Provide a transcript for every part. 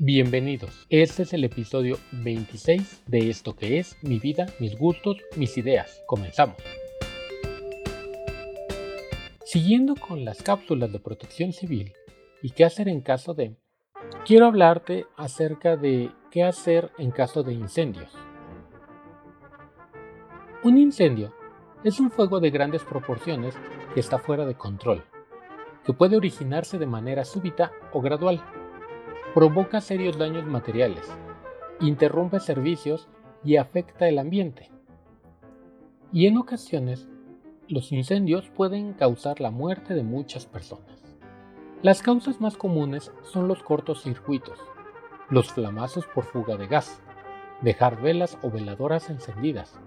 Bienvenidos, este es el episodio 26 de esto que es mi vida, mis gustos, mis ideas. Comenzamos. Siguiendo con las cápsulas de protección civil y qué hacer en caso de, quiero hablarte acerca de qué hacer en caso de incendios. Un incendio es un fuego de grandes proporciones que está fuera de control, que puede originarse de manera súbita o gradual. Provoca serios daños materiales, interrumpe servicios y afecta el ambiente. Y en ocasiones, los incendios pueden causar la muerte de muchas personas. Las causas más comunes son los cortos circuitos, los flamazos por fuga de gas, dejar velas o veladoras encendidas,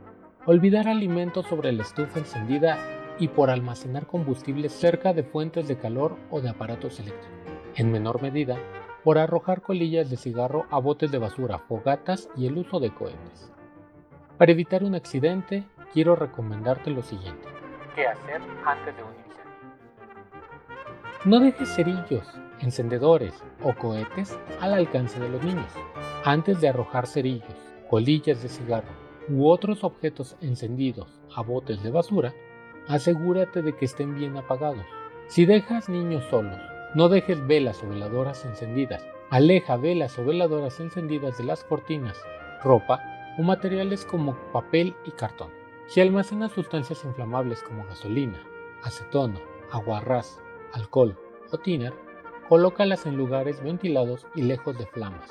olvidar alimentos sobre la estufa encendida y por almacenar combustible cerca de fuentes de calor o de aparatos eléctricos. En menor medida, por arrojar colillas de cigarro a botes de basura, fogatas y el uso de cohetes. Para evitar un accidente, quiero recomendarte lo siguiente. ¿Qué hacer antes de un incendio? No dejes cerillos, encendedores o cohetes al alcance de los niños. Antes de arrojar cerillos, colillas de cigarro u otros objetos encendidos a botes de basura, asegúrate de que estén bien apagados. Si dejas niños solos, no dejes velas o veladoras encendidas. Aleja velas o veladoras encendidas de las cortinas, ropa o materiales como papel y cartón. Si almacenas sustancias inflamables como gasolina, acetona, aguarrás, alcohol o tiner, colócalas en lugares ventilados y lejos de flamas,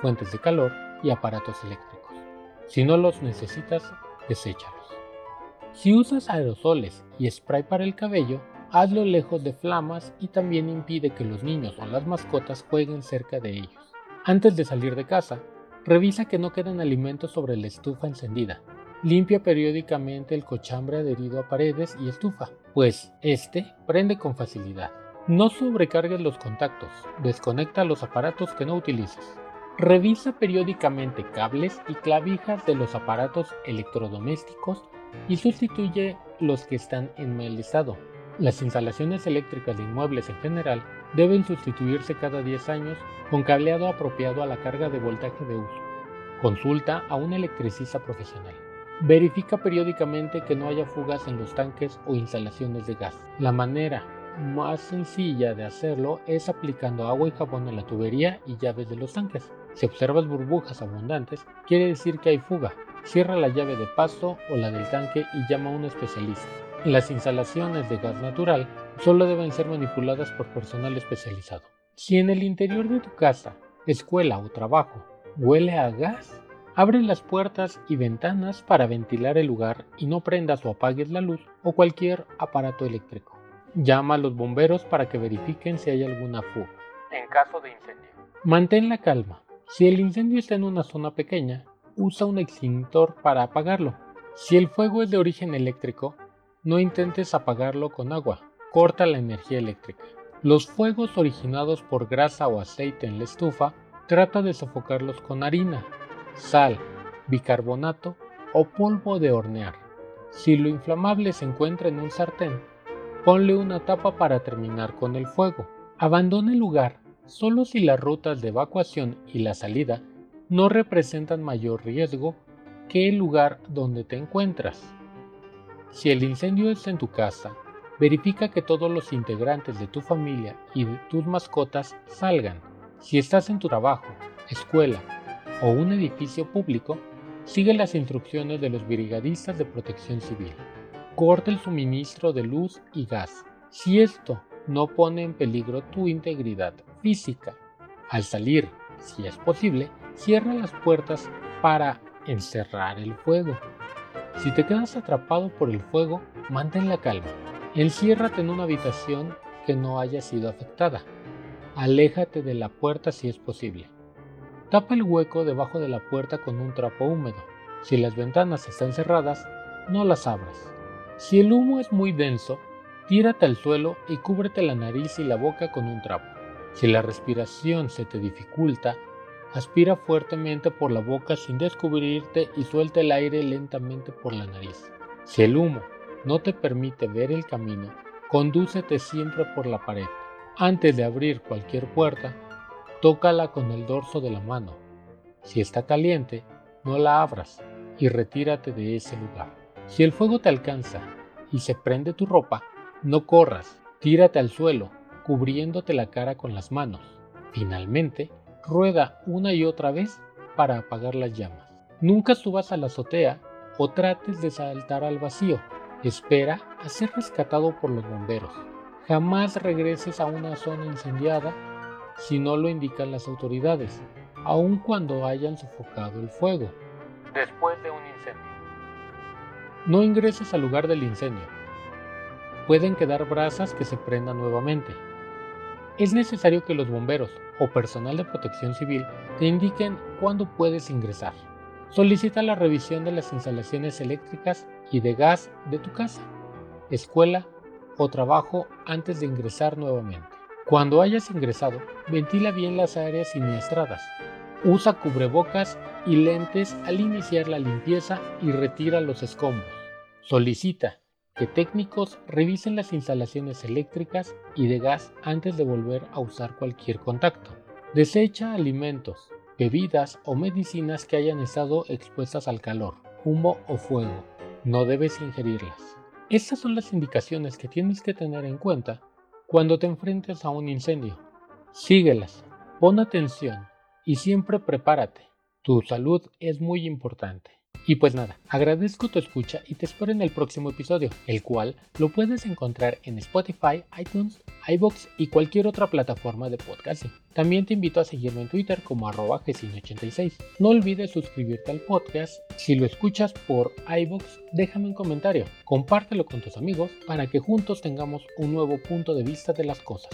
fuentes de calor y aparatos eléctricos. Si no los necesitas, deséchalos. Si usas aerosoles y spray para el cabello, hazlo lejos de flamas y también impide que los niños o las mascotas jueguen cerca de ellos. Antes de salir de casa, revisa que no queden alimentos sobre la estufa encendida. Limpia periódicamente el cochambre adherido a paredes y estufa, pues este prende con facilidad. No sobrecargues los contactos, desconecta los aparatos que no utilices. Revisa periódicamente cables y clavijas de los aparatos electrodomésticos y sustituye los que están en mal estado. Las instalaciones eléctricas de inmuebles en general deben sustituirse cada 10 años con cableado apropiado a la carga de voltaje de uso. Consulta a un electricista profesional. Verifica periódicamente que no haya fugas en los tanques o instalaciones de gas. La manera más sencilla de hacerlo es aplicando agua y jabón en la tubería y llaves de los tanques. Si observas burbujas abundantes, quiere decir que hay fuga. Cierra la llave de paso o la del tanque y llama a un especialista. Las instalaciones de gas natural solo deben ser manipuladas por personal especializado. Si en el interior de tu casa, escuela o trabajo huele a gas, abre las puertas y ventanas para ventilar el lugar y no prendas o apagues la luz o cualquier aparato eléctrico. Llama a los bomberos para que verifiquen si hay alguna fuga. En caso de incendio. Mantén la calma. Si el incendio está en una zona pequeña, usa un extintor para apagarlo. Si el fuego es de origen eléctrico, no intentes apagarlo con agua, corta la energía eléctrica. Los fuegos originados por grasa o aceite en la estufa, trata de sofocarlos con harina, sal, bicarbonato o polvo de hornear. Si lo inflamable se encuentra en un sartén, ponle una tapa para terminar con el fuego. Abandona el lugar solo si las rutas de evacuación y la salida no representan mayor riesgo que el lugar donde te encuentras. Si el incendio es en tu casa, verifica que todos los integrantes de tu familia y de tus mascotas salgan. Si estás en tu trabajo, escuela o un edificio público, sigue las instrucciones de los brigadistas de protección civil. Corta el suministro de luz y gas. Si esto no pone en peligro tu integridad física. Al salir, si es posible, cierra las puertas para encerrar el fuego. Si te quedas atrapado por el fuego, mantén la calma. Enciérrate en una habitación que no haya sido afectada. Aléjate de la puerta si es posible. Tapa el hueco debajo de la puerta con un trapo húmedo. Si las ventanas están cerradas, no las abras. Si el humo es muy denso, tírate al suelo y cúbrete la nariz y la boca con un trapo. Si la respiración se te dificulta, aspira fuertemente por la boca sin descubrirte y suelta el aire lentamente por la nariz. Si el humo no te permite ver el camino, condúcete siempre por la pared. Antes de abrir cualquier puerta, tócala con el dorso de la mano. Si está caliente, no la abras y retírate de ese lugar. Si el fuego te alcanza y se prende tu ropa, no corras, tírate al suelo, cubriéndote la cara con las manos. Finalmente, rueda una y otra vez para apagar las llamas. Nunca subas a la azotea o trates de saltar al vacío. Espera a ser rescatado por los bomberos. Jamás regreses a una zona incendiada si no lo indican las autoridades, aun cuando hayan sofocado el fuego. Después de un incendio. No ingreses al lugar del incendio. Pueden quedar brasas que se prendan nuevamente. Es necesario que los bomberos o personal de protección civil te indiquen cuándo puedes ingresar. Solicita la revisión de las instalaciones eléctricas y de gas de tu casa, escuela o trabajo antes de ingresar nuevamente. Cuando hayas ingresado, ventila bien las áreas siniestradas. Usa cubrebocas y lentes al iniciar la limpieza y retira los escombros. Solicita que técnicos revisen las instalaciones eléctricas y de gas antes de volver a usar cualquier contacto. Desecha alimentos, bebidas o medicinas que hayan estado expuestas al calor, humo o fuego. No debes ingerirlas. Estas son las indicaciones que tienes que tener en cuenta cuando te enfrentes a un incendio. Síguelas, pon atención y siempre prepárate. Tu salud es muy importante. Y pues nada, agradezco tu escucha y te espero en el próximo episodio, el cual lo puedes encontrar en Spotify, iTunes, iBox y cualquier otra plataforma de podcasting. También te invito a seguirme en Twitter como arroba 86 No olvides suscribirte al podcast. Si lo escuchas por iBox, déjame un comentario, compártelo con tus amigos para que juntos tengamos un nuevo punto de vista de las cosas.